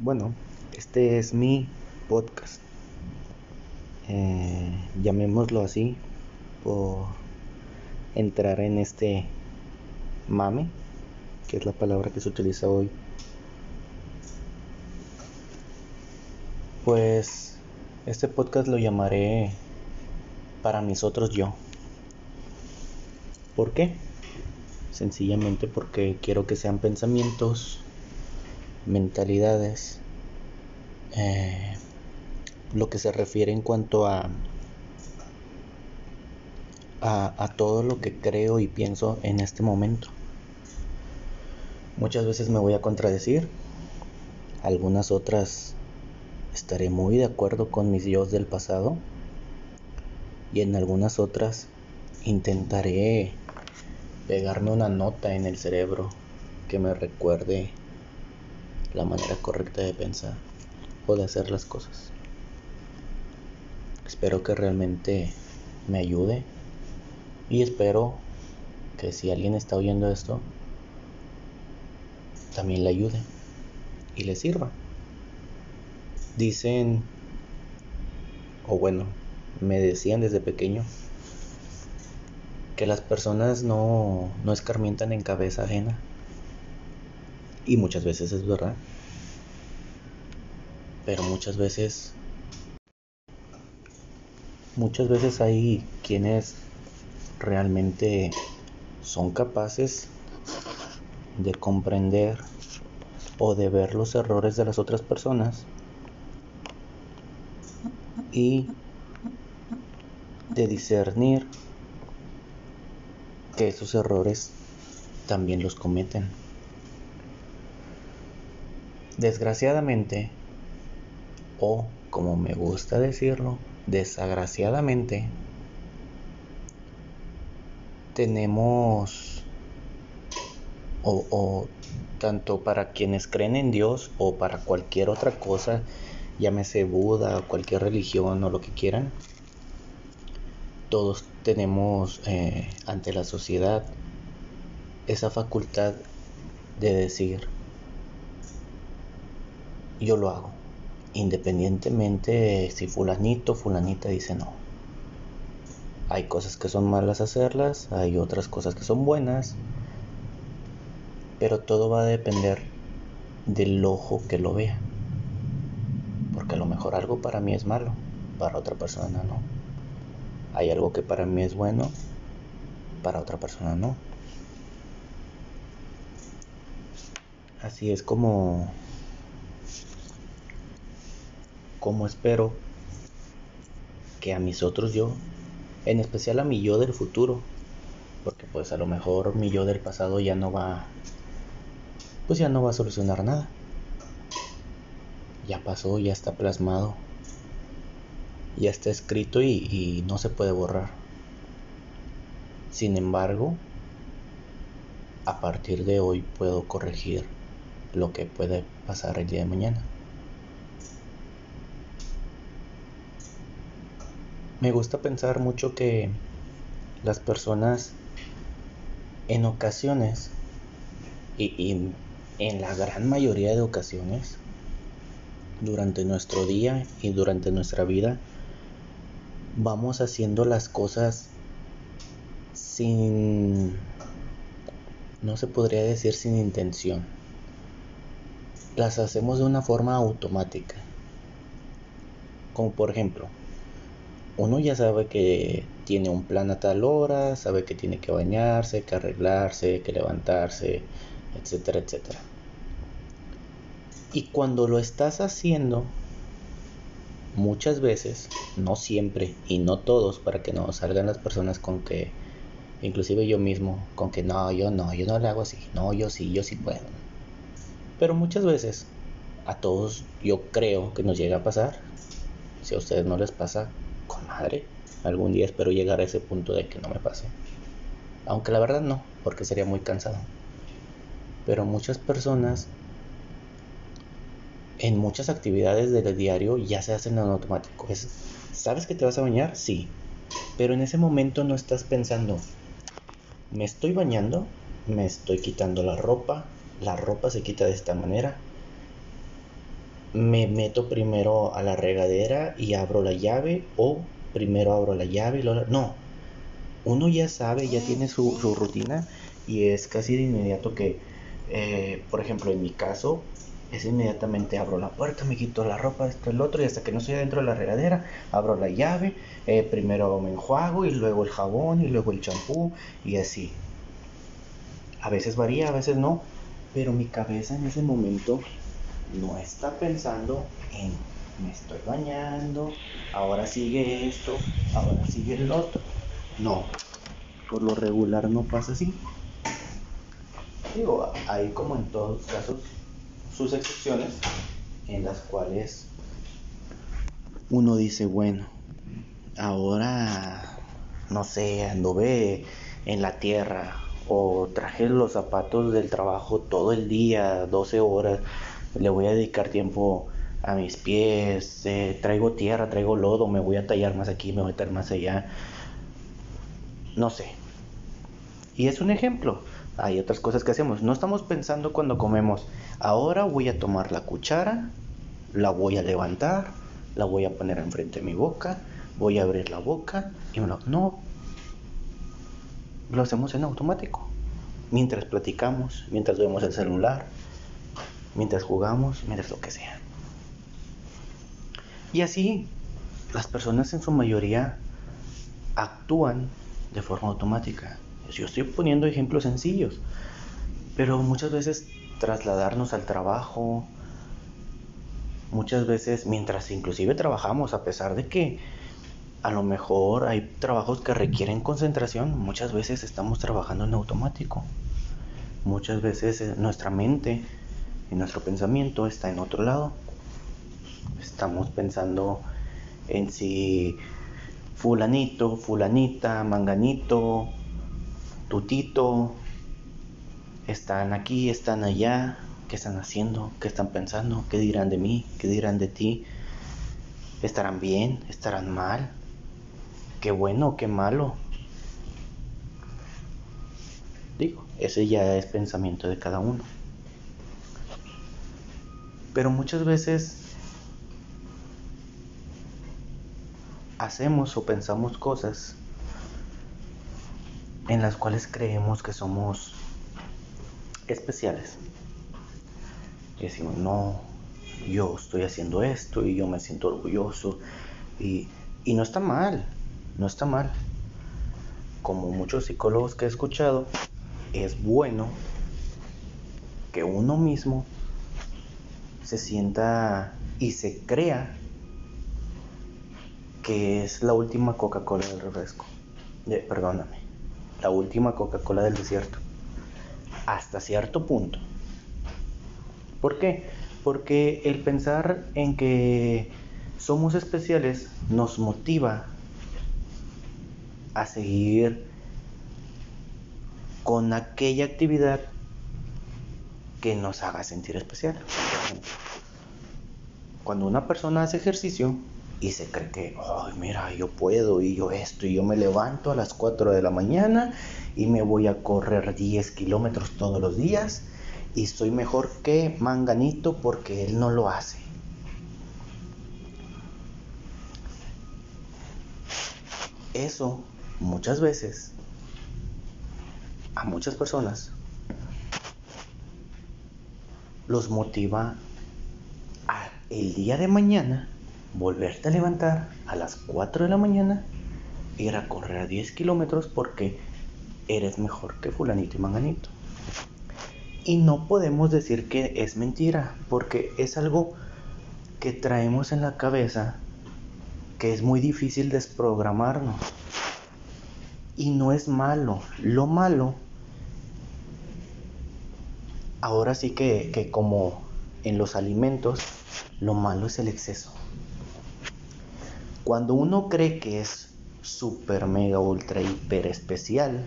Bueno, este es mi podcast. Eh, llamémoslo así por entrar en este mame, que es la palabra que se utiliza hoy. Pues este podcast lo llamaré para mis otros yo. ¿Por qué? Sencillamente porque quiero que sean pensamientos mentalidades, eh, lo que se refiere en cuanto a, a, a todo lo que creo y pienso en este momento. Muchas veces me voy a contradecir, algunas otras estaré muy de acuerdo con mis yo del pasado y en algunas otras intentaré pegarme una nota en el cerebro que me recuerde la manera correcta de pensar o de hacer las cosas. Espero que realmente me ayude y espero que si alguien está oyendo esto, también le ayude y le sirva. Dicen, o bueno, me decían desde pequeño, que las personas no, no escarmientan en cabeza ajena. Y muchas veces es verdad. Pero muchas veces... Muchas veces hay quienes realmente son capaces de comprender o de ver los errores de las otras personas y de discernir que esos errores también los cometen. Desgraciadamente, o como me gusta decirlo, desagraciadamente, tenemos, o, o, tanto para quienes creen en Dios o para cualquier otra cosa, llámese Buda cualquier religión o lo que quieran, todos tenemos eh, ante la sociedad esa facultad de decir yo lo hago, independientemente si fulanito, fulanita dice no. Hay cosas que son malas hacerlas, hay otras cosas que son buenas, pero todo va a depender del ojo que lo vea. Porque a lo mejor algo para mí es malo, para otra persona no. Hay algo que para mí es bueno, para otra persona no. Así es como como espero que a mis otros yo, en especial a mi yo del futuro, porque pues a lo mejor mi yo del pasado ya no va, pues ya no va a solucionar nada. Ya pasó, ya está plasmado, ya está escrito y, y no se puede borrar. Sin embargo, a partir de hoy puedo corregir lo que puede pasar el día de mañana. Me gusta pensar mucho que las personas en ocasiones y, y, en la gran mayoría de ocasiones durante nuestro día y durante nuestra vida vamos haciendo las cosas sin no se podría decir sin intención. Las hacemos de una forma automática. Como por ejemplo uno ya sabe que tiene un plan a tal hora, sabe que tiene que bañarse, que arreglarse, que levantarse, etcétera, etcétera. Y cuando lo estás haciendo, muchas veces, no siempre y no todos, para que no salgan las personas con que, inclusive yo mismo, con que no, yo no, yo no le hago así, no, yo sí, yo sí puedo. Pero muchas veces, a todos yo creo que nos llega a pasar, si a ustedes no les pasa, con madre. Algún día espero llegar a ese punto de que no me pase. Aunque la verdad no, porque sería muy cansado. Pero muchas personas en muchas actividades del diario ya se hacen en automático. Es, ¿Sabes que te vas a bañar? Sí. Pero en ese momento no estás pensando, me estoy bañando, me estoy quitando la ropa, la ropa se quita de esta manera. Me meto primero a la regadera y abro la llave o primero abro la llave y luego... No, uno ya sabe, ya tiene su, rutina y es casi de inmediato que, eh, por ejemplo, en mi caso, es inmediatamente abro la puerta, me quito la ropa, esto, el otro, y hasta que no estoy dentro de la regadera, abro la llave, eh, primero me enjuago y luego el jabón y luego el champú y así. A veces varía, a veces no, pero mi cabeza en ese momento no está pensando en me estoy bañando, ahora sigue esto, ahora sigue el otro. No, por lo regular no pasa así. Digo, hay como en todos casos sus excepciones en las cuales uno dice, bueno, ahora, no sé, anduve en la tierra o traje los zapatos del trabajo todo el día, 12 horas, le voy a dedicar tiempo a mis pies, eh, traigo tierra, traigo lodo, me voy a tallar más aquí, me voy a tallar más allá, no sé. Y es un ejemplo. Hay otras cosas que hacemos. No estamos pensando cuando comemos, ahora voy a tomar la cuchara, la voy a levantar, la voy a poner enfrente de mi boca, voy a abrir la boca y uno, no. Lo hacemos en automático. Mientras platicamos, mientras vemos el celular, mientras jugamos, mientras lo que sea. Y así, las personas en su mayoría actúan de forma automática. Yo estoy poniendo ejemplos sencillos, pero muchas veces trasladarnos al trabajo, muchas veces mientras inclusive trabajamos, a pesar de que a lo mejor hay trabajos que requieren concentración, muchas veces estamos trabajando en automático. Muchas veces eh, nuestra mente y nuestro pensamiento está en otro lado. Estamos pensando en si fulanito, fulanita, manganito, tutito, están aquí, están allá, qué están haciendo, qué están pensando, qué dirán de mí, qué dirán de ti, estarán bien, estarán mal, qué bueno, qué malo. Digo, ese ya es pensamiento de cada uno. Pero muchas veces hacemos o pensamos cosas en las cuales creemos que somos especiales. Y decimos, no, yo estoy haciendo esto y yo me siento orgulloso. Y, y no está mal, no está mal. Como muchos psicólogos que he escuchado, es bueno que uno mismo se sienta y se crea que es la última Coca-Cola del refresco. perdóname, la última Coca-Cola del desierto. Hasta cierto punto. ¿Por qué? Porque el pensar en que somos especiales nos motiva a seguir con aquella actividad que nos haga sentir especial. Cuando una persona hace ejercicio, y se cree que, ay, mira, yo puedo y yo esto, y yo me levanto a las 4 de la mañana y me voy a correr 10 kilómetros todos los días y soy mejor que Manganito porque él no lo hace. Eso muchas veces a muchas personas los motiva a el día de mañana volverte a levantar a las 4 de la mañana, ir a correr a 10 kilómetros porque eres mejor que fulanito y manganito. Y no podemos decir que es mentira, porque es algo que traemos en la cabeza que es muy difícil desprogramarnos. Y no es malo. Lo malo, ahora sí que, que como en los alimentos, lo malo es el exceso. Cuando uno cree que es super, mega, ultra, hiper especial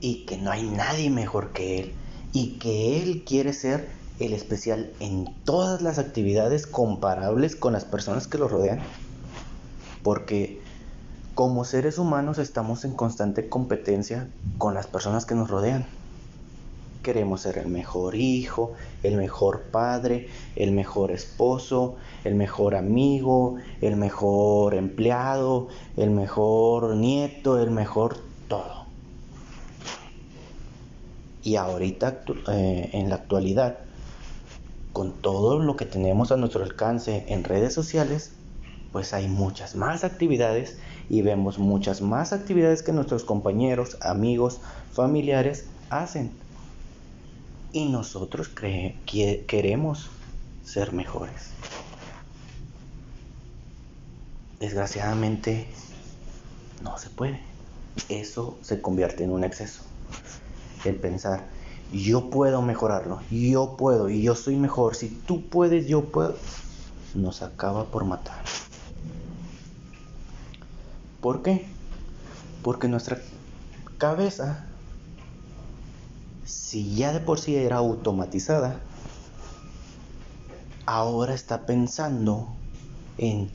y que no hay nadie mejor que él y que él quiere ser el especial en todas las actividades comparables con las personas que lo rodean, porque como seres humanos estamos en constante competencia con las personas que nos rodean. Queremos ser el mejor hijo, el mejor padre, el mejor esposo, el mejor amigo, el mejor empleado, el mejor nieto, el mejor todo. Y ahorita, eh, en la actualidad, con todo lo que tenemos a nuestro alcance en redes sociales, pues hay muchas más actividades y vemos muchas más actividades que nuestros compañeros, amigos, familiares hacen. Y nosotros queremos ser mejores. Desgraciadamente no se puede. Eso se convierte en un exceso. El pensar, yo puedo mejorarlo, yo puedo y yo soy mejor. Si tú puedes, yo puedo. Nos acaba por matar. ¿Por qué? Porque nuestra cabeza, si ya de por sí era automatizada, ahora está pensando en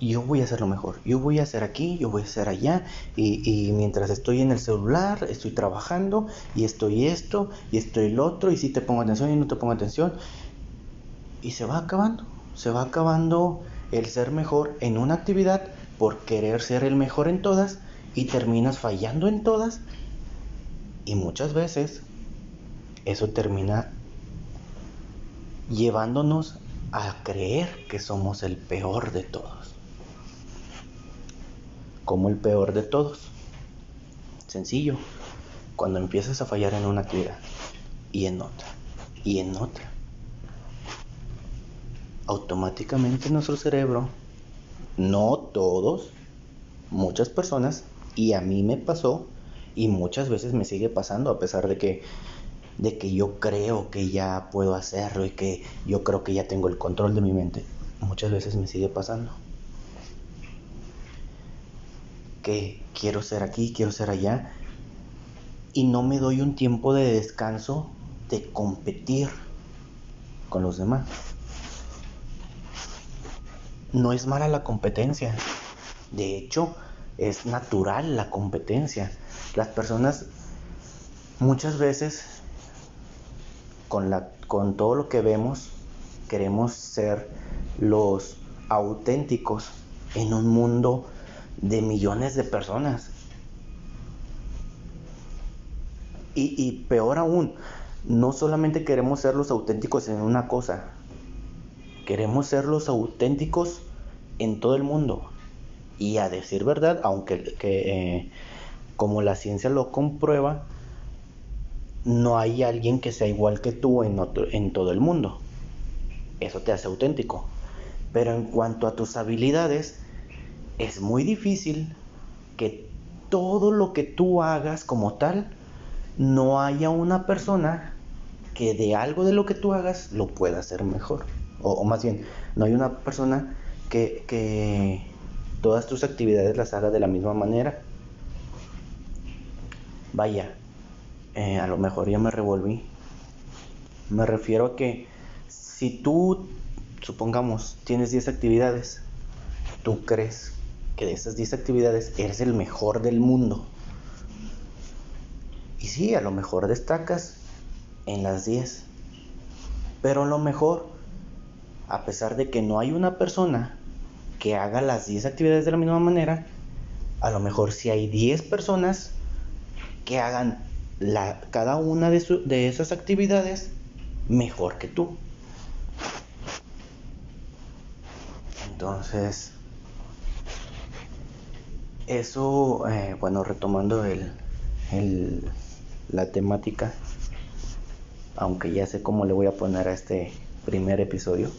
yo voy a hacer lo mejor, yo voy a hacer aquí, yo voy a hacer allá, y, mientras estoy en el celular, estoy trabajando, y estoy esto, y estoy el otro, y si te pongo atención y no te pongo atención, y se va acabando, se va acabando el ser mejor en una actividad por querer ser el mejor en todas y terminas fallando en todas y muchas veces eso termina llevándonos a creer que somos el peor de todos. Como el peor de todos. Sencillo. Cuando empiezas a fallar en una actividad y en otra y en otra, automáticamente nuestro cerebro no todos, muchas personas, y a mí me pasó, y muchas veces me sigue pasando, a pesar de que, de que yo creo que ya puedo hacerlo y que yo creo que ya tengo el control de mi mente. Muchas veces me sigue pasando. Que quiero ser aquí, quiero ser allá, y no me doy un tiempo de descanso de competir con los demás no es mala la competencia. De hecho, es natural la competencia. Las personas muchas veces con, la, con todo lo que vemos queremos ser los auténticos en un mundo de millones de personas. Y, y, peor aún, no solamente queremos ser los auténticos en una cosa, queremos ser los auténticos en todo el mundo. Y a decir verdad, aunque que, eh, como la ciencia lo comprueba, no hay alguien que sea igual que tú en, todo el mundo. Eso te hace auténtico. Pero en cuanto a tus habilidades, es muy difícil que todo lo que tú hagas como tal, no haya una persona que de algo de lo que tú hagas lo pueda hacer mejor. O, más bien, no hay una persona que, todas tus actividades las hagas de la misma manera. Vaya, eh, a lo mejor ya me revolví. Me refiero a que si tú, supongamos, tienes 10 actividades, tú crees que de esas 10 actividades eres el mejor del mundo. Y sí, a lo mejor destacas en las 10. Pero a lo mejor a pesar de que no hay una persona que haga las 10 actividades de la misma manera, a lo mejor si hay 10 personas que hagan la, cada una de, de esas actividades mejor que tú. Entonces, eso, eh, bueno, retomando el, el, la temática, aunque ya sé cómo le voy a poner a este primer episodio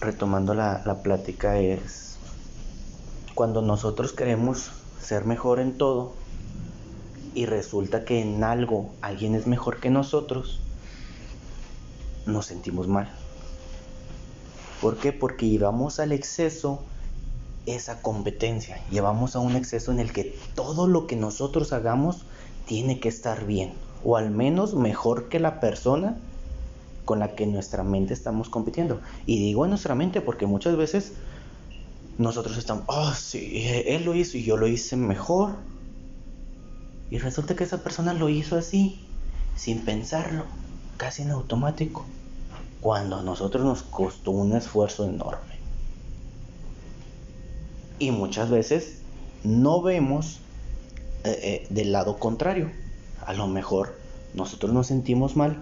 retomando la, plática, es cuando nosotros queremos ser mejor en todo y resulta que en algo alguien es mejor que nosotros, nos sentimos mal. ¿Por qué? Porque llevamos al exceso esa competencia, llevamos a un exceso en el que todo lo que nosotros hagamos tiene que estar bien, o al menos mejor que la persona con la que nuestra mente estamos compitiendo. Y digo en nuestra mente porque muchas veces nosotros estamos, oh, sí, él lo hizo y yo lo hice mejor. Y resulta que esa persona lo hizo así, sin pensarlo, casi en automático, cuando a nosotros nos costó un esfuerzo enorme. Y muchas veces no vemos eh, eh, del lado contrario. A lo mejor nosotros nos sentimos mal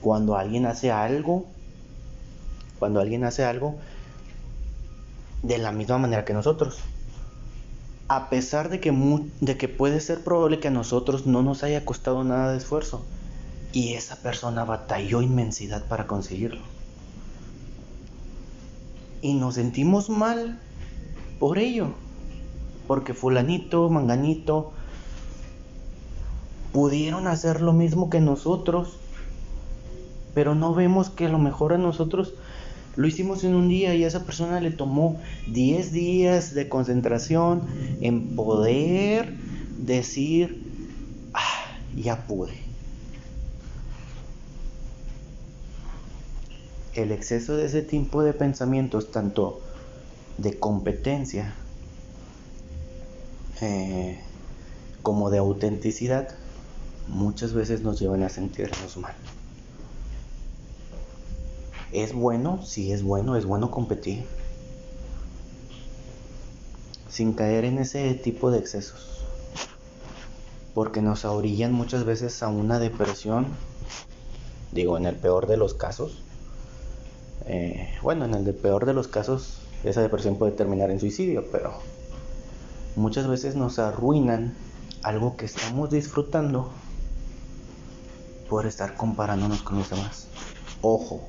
cuando alguien hace algo, cuando alguien hace algo de la misma manera que nosotros. A pesar de que, de que puede ser probable que a nosotros no nos haya costado nada de esfuerzo. Y esa persona batalló inmensidad para conseguirlo. Y nos sentimos mal por ello. Porque fulanito, manganito, pudieron hacer lo mismo que nosotros. Pero no vemos que a lo mejor a nosotros lo hicimos en un día y a esa persona le tomó 10 días de concentración en poder decir, ah, ya pude. El exceso de ese tipo de pensamientos, tanto de competencia eh, como de autenticidad, muchas veces nos llevan a sentirnos mal. ¿Es bueno? Sí, es bueno, es bueno competir. Sin caer en ese tipo de excesos. Porque nos orillan muchas veces a una depresión. Digo, en el peor de los casos. Eh, bueno, en el peor de los casos, esa depresión puede terminar en suicidio, pero muchas veces nos arruinan algo que estamos disfrutando por estar comparándonos con los demás. Ojo,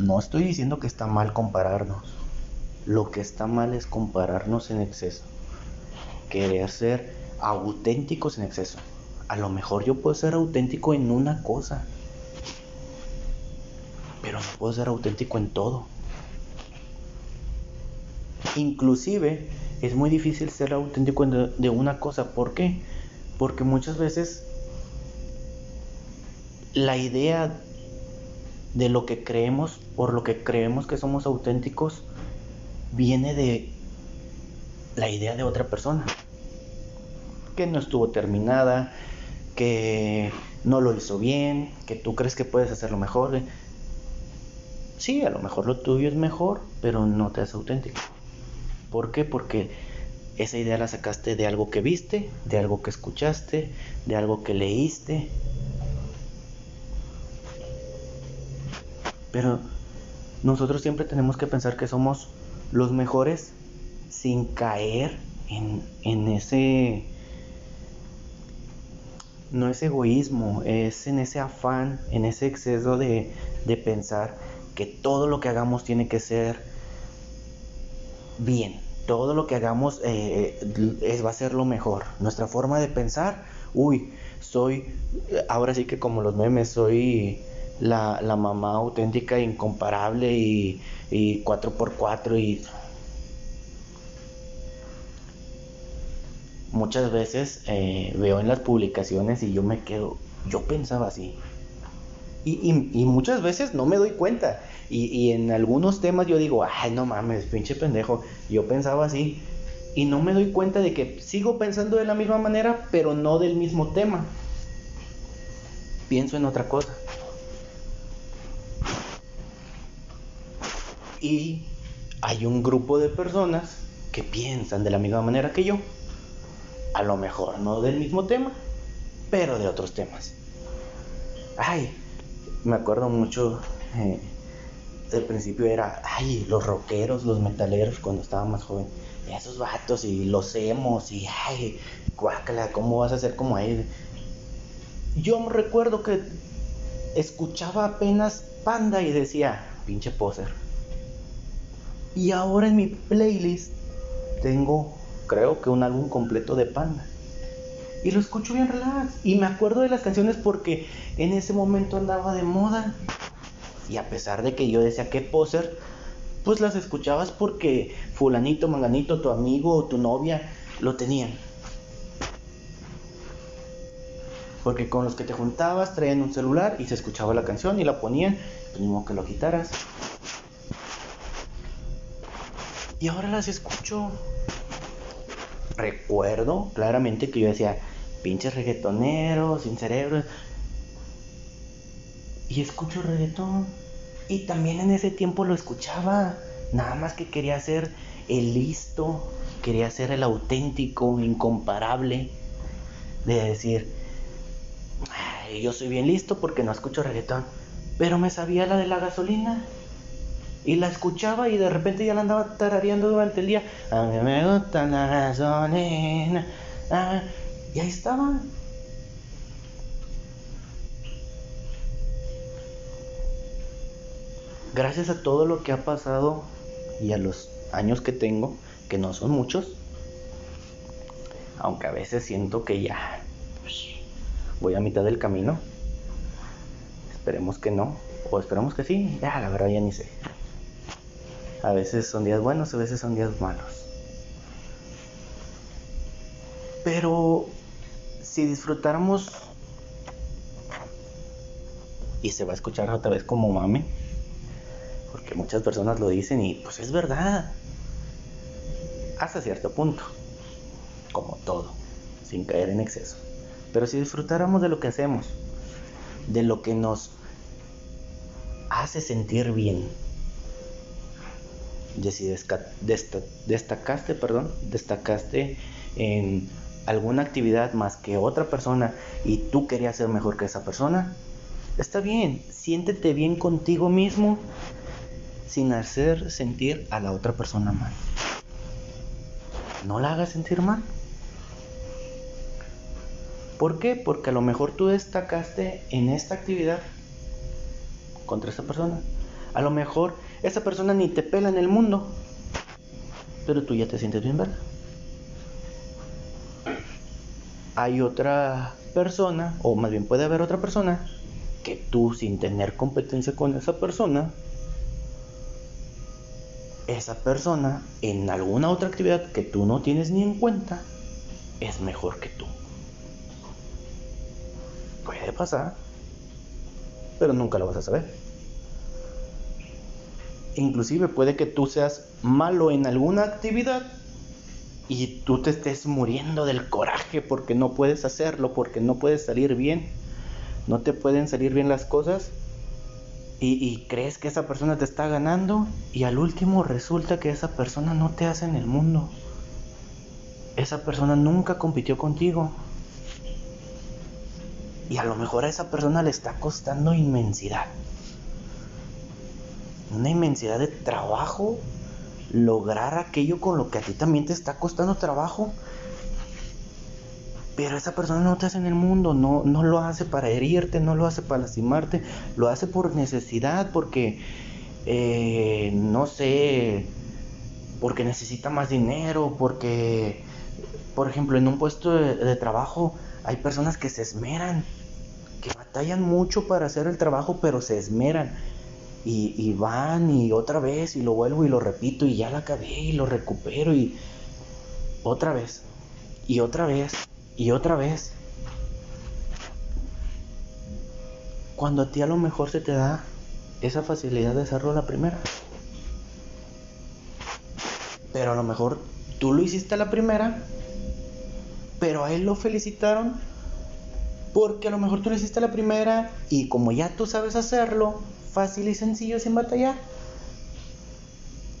no estoy diciendo que está mal compararnos. Lo que está mal es compararnos en exceso. Querer ser auténticos en exceso. A lo mejor yo puedo ser auténtico en una cosa. Pero no puedo ser auténtico en todo. Inclusive es muy difícil ser auténtico de una cosa. ¿Por qué? Porque muchas veces la idea de lo que creemos, por lo que creemos que somos auténticos, viene de la idea de otra persona. Que no estuvo terminada, que no lo hizo bien, que tú crees que puedes hacerlo mejor. Sí, a lo mejor lo tuyo es mejor, pero no te hace auténtico. ¿Por qué? Porque esa idea la sacaste de algo que viste, de algo que escuchaste, de algo que leíste, Pero nosotros siempre tenemos que pensar que somos los mejores sin caer en, ese... No es egoísmo, es en ese afán, en ese exceso de, pensar que todo lo que hagamos tiene que ser bien, todo lo que hagamos eh, es, va a ser lo mejor. Nuestra forma de pensar, uy, soy, ahora sí que como los memes, soy la, la mamá auténtica, incomparable y, y 4x4 y muchas veces eh, veo en las publicaciones y yo me quedo, yo pensaba así. Y, y, muchas veces no me doy cuenta. Y, y, en algunos temas yo digo, ay, no mames, pinche pendejo. Yo pensaba así. Y no me doy cuenta de que sigo pensando de la misma manera, pero no del mismo tema. Pienso en otra cosa. Y hay un grupo de personas que piensan de la misma manera que yo. A lo mejor no del mismo tema, pero de otros temas. Ay, me acuerdo mucho, eh, del principio era, ay, los rockeros, los metaleros cuando estaba más joven. Esos vatos y los hemos y, ay, guácala, ¿cómo vas a ser como él? Yo me recuerdo que escuchaba apenas Panda y decía, pinche poser y ahora en mi playlist tengo, creo que un álbum completo de Panda. Y lo escucho bien relax. Y me acuerdo de las canciones porque en ese momento andaba de moda. Y a pesar de que yo decía que poser, pues las escuchabas porque fulanito, manganito, tu amigo o tu novia lo tenían. Porque con los que te juntabas traían un celular y se escuchaba la canción y la ponían, pues ni modo que lo quitaras. Y ahora las escucho recuerdo claramente que yo decía, pinches reggaetoneros, sin cerebro. Y escucho reggaetón. Y también en ese tiempo lo escuchaba. Nada más que quería ser el listo, quería ser el auténtico, incomparable. De decir, yo soy bien listo porque no escucho reggaetón. Pero me sabía la de la gasolina. Y la escuchaba y de repente ya la andaba tarareando durante el día. A mí me gusta la gasolina. Ah, y ahí estaba. Gracias a todo lo que ha pasado y a los años que tengo, que no son muchos, aunque a veces siento que ya voy a mitad del camino. Esperemos que no, o esperemos que sí, ya la verdad ya ni sé. A veces son días buenos, a veces son días malos. Pero si disfrutáramos y se va a escuchar otra vez como mame, porque muchas personas lo dicen y pues es verdad, hasta cierto punto, como todo, sin caer en exceso. Pero si disfrutáramos de lo que hacemos, de lo que nos hace sentir bien, si destacaste, perdón, destacaste en alguna actividad más que otra persona y tú querías ser mejor que esa persona, está bien, siéntete bien contigo mismo sin hacer sentir a la otra persona mal. No la hagas sentir mal. ¿Por qué? Porque a lo mejor tú destacaste en esta actividad contra esa persona. A lo mejor esa persona ni te pela en el mundo, pero tú ya te sientes bien, ¿verdad? Hay otra persona, o más bien puede haber otra persona, que tú sin tener competencia con esa persona, esa persona en alguna otra actividad que tú no tienes ni en cuenta, es mejor que tú. Puede pasar, pero nunca lo vas a saber inclusive puede que tú seas malo en alguna actividad y tú te estés muriendo del coraje porque no puedes hacerlo, porque no puedes salir bien, no te pueden salir bien las cosas y, crees que esa persona te está ganando y al último resulta que esa persona no te hace en el mundo. Esa persona nunca compitió contigo. Y a lo mejor a esa persona le está costando inmensidad una inmensidad de trabajo lograr aquello con lo que a ti también te está costando trabajo. Pero esa persona no te hace en el mundo, no, no lo hace para herirte, no lo hace para lastimarte, lo hace por necesidad, porque, eh, no sé, porque necesita más dinero, porque, por ejemplo, en un puesto de trabajo hay personas que se esmeran, que batallan mucho para hacer el trabajo, pero se esmeran y, van y otra vez y lo vuelvo y lo repito y ya la acabé y lo recupero y otra vez y otra vez y otra vez. Cuando a ti a lo mejor se te da esa facilidad de hacerlo la primera. Pero a lo mejor tú lo hiciste la primera, pero a él lo felicitaron porque a lo mejor tú lo hiciste la primera y como ya tú sabes hacerlo, fácil y sencillo sin batallar.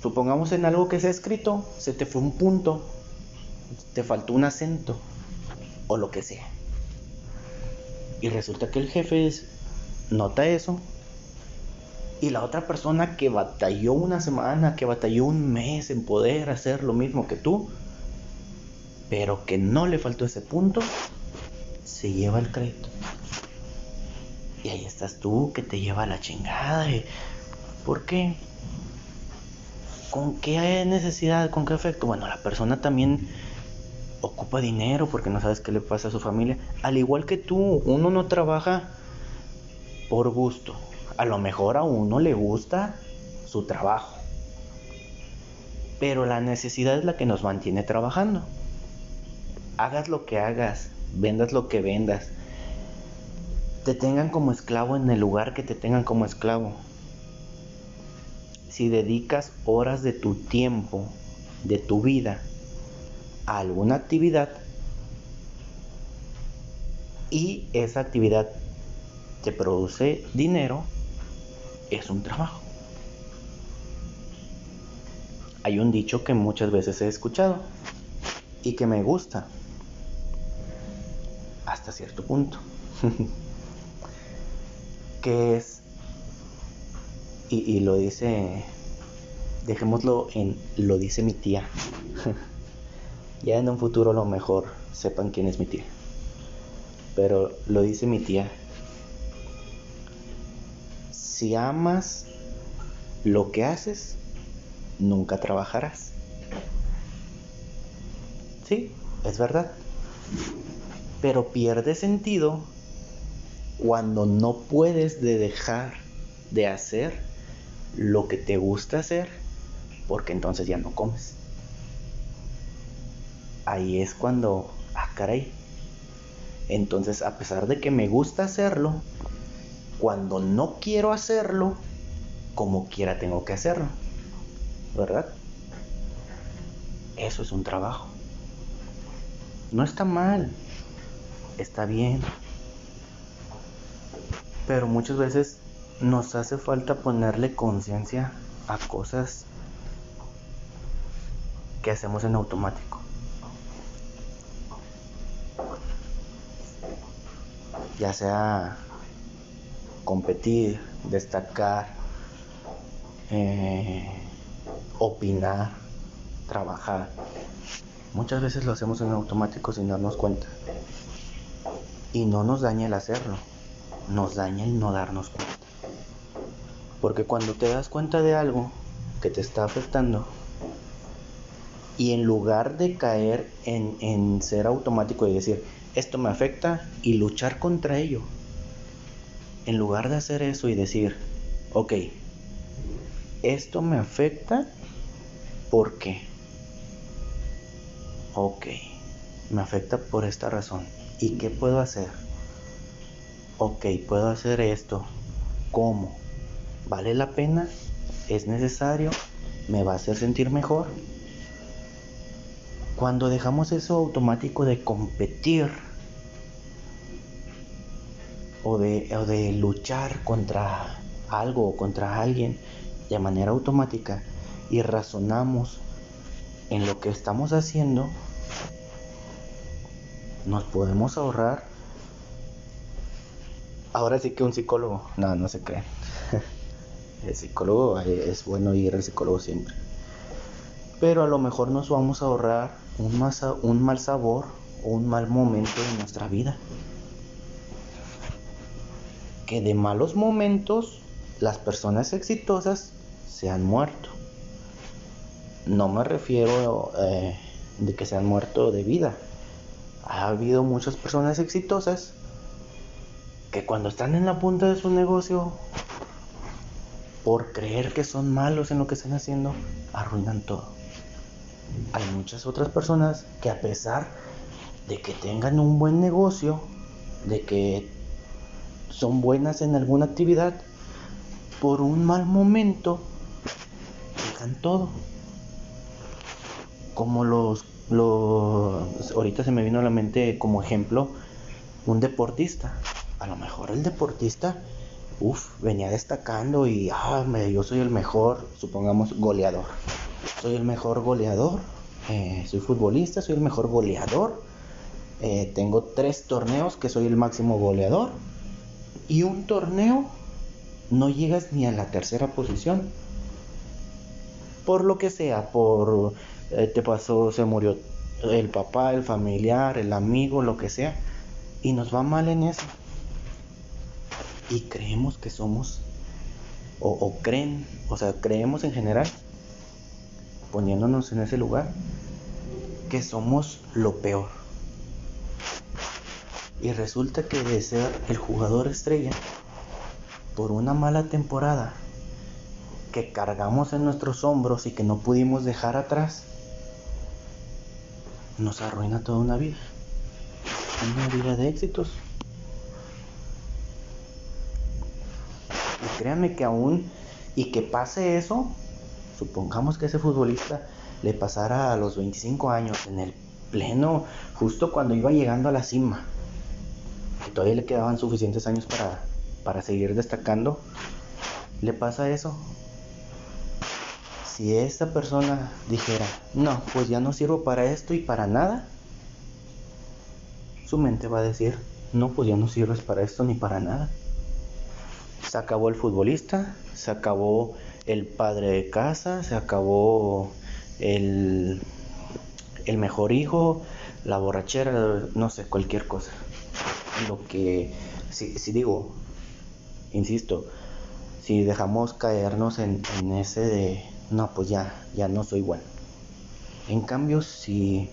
Supongamos en algo que se ha escrito, se te fue un punto, te faltó un acento o lo que sea. Y resulta que el jefe nota eso. Y la otra persona que batalló una semana, que batalló un mes en poder hacer lo mismo que tú, pero que no le faltó ese punto, se lleva el crédito. Y ahí estás tú que te lleva la chingada. ¿Por qué? ¿Con qué necesidad? ¿Con qué efecto? Bueno, la persona también ocupa dinero porque no sabes qué le pasa a su familia. Al igual que tú, uno no trabaja por gusto. A lo mejor a uno le gusta su trabajo. Pero la necesidad es la que nos mantiene trabajando. Hagas lo que hagas, vendas lo que vendas, te tengan como esclavo en el lugar que te tengan como esclavo. Si dedicas horas de tu tiempo, de tu vida, a alguna actividad y esa actividad te produce dinero, es un trabajo. Hay un dicho que muchas veces he escuchado y que me gusta hasta cierto punto. que es, y, lo dice, dejémoslo en, lo dice mi tía. ya en un futuro a lo mejor sepan quién es mi tía. Pero lo dice mi tía. Si amas lo que haces, nunca trabajarás. Sí, es verdad. Pero pierde sentido cuando no puedes de dejar de hacer lo que te gusta hacer porque entonces ya no comes. Ahí es cuando, ah, caray. Entonces, a pesar de que me gusta hacerlo, cuando no quiero hacerlo, como quiera tengo que hacerlo. ¿Verdad? Eso es un trabajo. No está mal. Está bien. Pero muchas veces nos hace falta ponerle conciencia a cosas que hacemos en automático. Ya sea competir, destacar, eh, opinar, trabajar. Muchas veces lo hacemos en automático sin darnos cuenta. Y no nos daña el hacerlo nos daña el no darnos cuenta. Porque cuando te das cuenta de algo que te está afectando, y en lugar de caer en, en ser automático y decir, esto me afecta y luchar contra ello, en lugar de hacer eso y decir, ok, esto me afecta, ¿por qué? Ok, me afecta por esta razón. ¿Y qué puedo hacer? Ok, puedo hacer esto. ¿Cómo? ¿Vale la pena? ¿Es necesario? ¿Me va a hacer sentir mejor? Cuando dejamos eso automático de competir o de, o de luchar contra algo o contra alguien de manera automática y razonamos en lo que estamos haciendo, nos podemos ahorrar ahora sí que un psicólogo, no, no se cree. el psicólogo es bueno ir al psicólogo siempre. Pero a lo mejor nos vamos a ahorrar un, un mal sabor o un mal momento de nuestra vida. Que de malos momentos las personas exitosas se han muerto. No me refiero eh, de que se han muerto de vida. Ha habido muchas personas exitosas que cuando están en la punta de su negocio, por creer que son malos en lo que están haciendo, arruinan todo. Hay muchas otras personas que a pesar de que tengan un buen negocio, de que son buenas en alguna actividad, por un mal momento dejan todo. Como los, los, ahorita se me vino a la mente como ejemplo un deportista a lo mejor el deportista, uff, venía destacando y, ah, yo soy el mejor, supongamos, goleador. Soy el mejor goleador, eh, soy futbolista, soy el mejor goleador. Eh, tengo tres torneos que soy el máximo goleador. Y un torneo no llegas ni a la tercera posición. Por lo que sea, por eh, te pasó, se murió el papá, el familiar, el amigo, lo que sea. Y nos va mal en eso y creemos que somos, o, creen, o sea, creemos en general, poniéndonos en ese lugar, que somos lo peor. Y resulta que de ser el jugador estrella, por una mala temporada que cargamos en nuestros hombros y que no pudimos dejar atrás, nos arruina toda una vida. Una vida de éxitos. Créanme que aún y que pase eso, supongamos que ese futbolista le pasara a los 25 años en el pleno, justo cuando iba llegando a la cima, que todavía le quedaban suficientes años para, para seguir destacando, le pasa eso. Si esta persona dijera, no, pues ya no sirvo para esto y para nada, su mente va a decir, no, pues ya no sirves para esto ni para nada. Se acabó el futbolista, se acabó el padre de casa, se acabó el, el mejor hijo, la borrachera, no sé, cualquier cosa. Lo que, si, si digo, insisto, si dejamos caernos en, en ese de, no, pues ya, ya no soy bueno. En cambio, si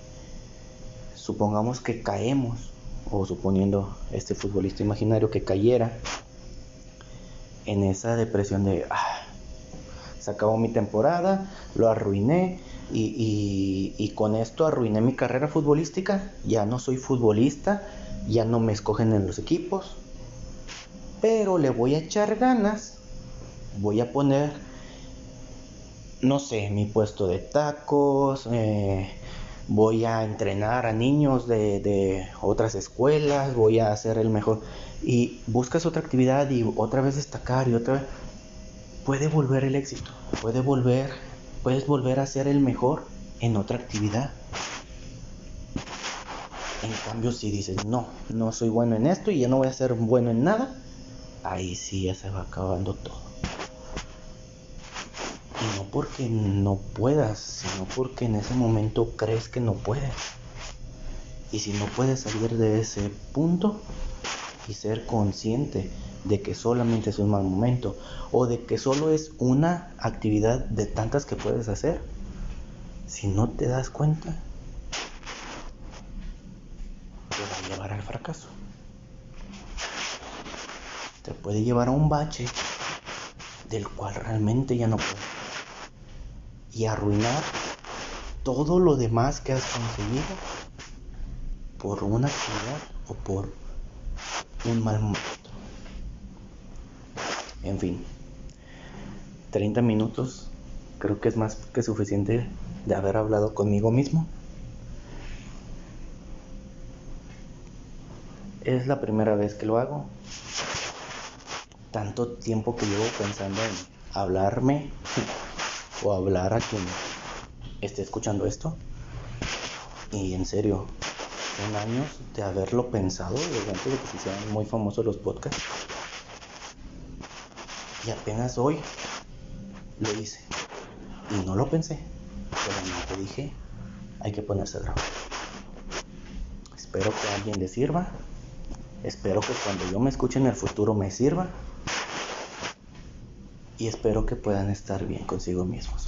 supongamos que caemos, o suponiendo este futbolista imaginario que cayera en esa depresión de, ah, se acabó mi temporada, lo arruiné y, y, con esto arruiné mi carrera futbolística, ya no soy futbolista, ya no me escogen en los equipos, pero le voy a echar ganas, voy a poner, no sé, mi puesto de tacos, eh, voy a entrenar a niños de, otras escuelas, voy a hacer el mejor. Y buscas otra actividad y otra vez destacar y otra vez. Puede volver el éxito, puede volver, puedes volver a ser el mejor en otra actividad. En cambio, si dices, no, no soy bueno en esto y ya no voy a ser bueno en nada, ahí sí ya se va acabando todo. Porque no puedas, sino porque en ese momento crees que no puedes. Y si no puedes salir de ese punto y ser consciente de que solamente es un mal momento o de que solo es una actividad de tantas que puedes hacer, si no te das cuenta, te va a llevar al fracaso. Te puede llevar a un bache del cual realmente ya no puedes y arruinar todo lo demás que has conseguido por una actividad o por un mal momento. En fin, 30 minutos creo que es más que suficiente de haber hablado conmigo mismo. Es la primera vez que lo hago. Tanto tiempo que llevo pensando en hablarme o hablar a quien esté escuchando esto. Y en serio, son años de haberlo pensado desde antes de que se muy famosos los podcasts. Y apenas hoy lo hice. Y no lo pensé. Solamente dije, hay que ponerse a grabar. Espero que a alguien le sirva. Espero que cuando yo me escuche en el futuro me sirva y espero que puedan estar bien consigo mismos.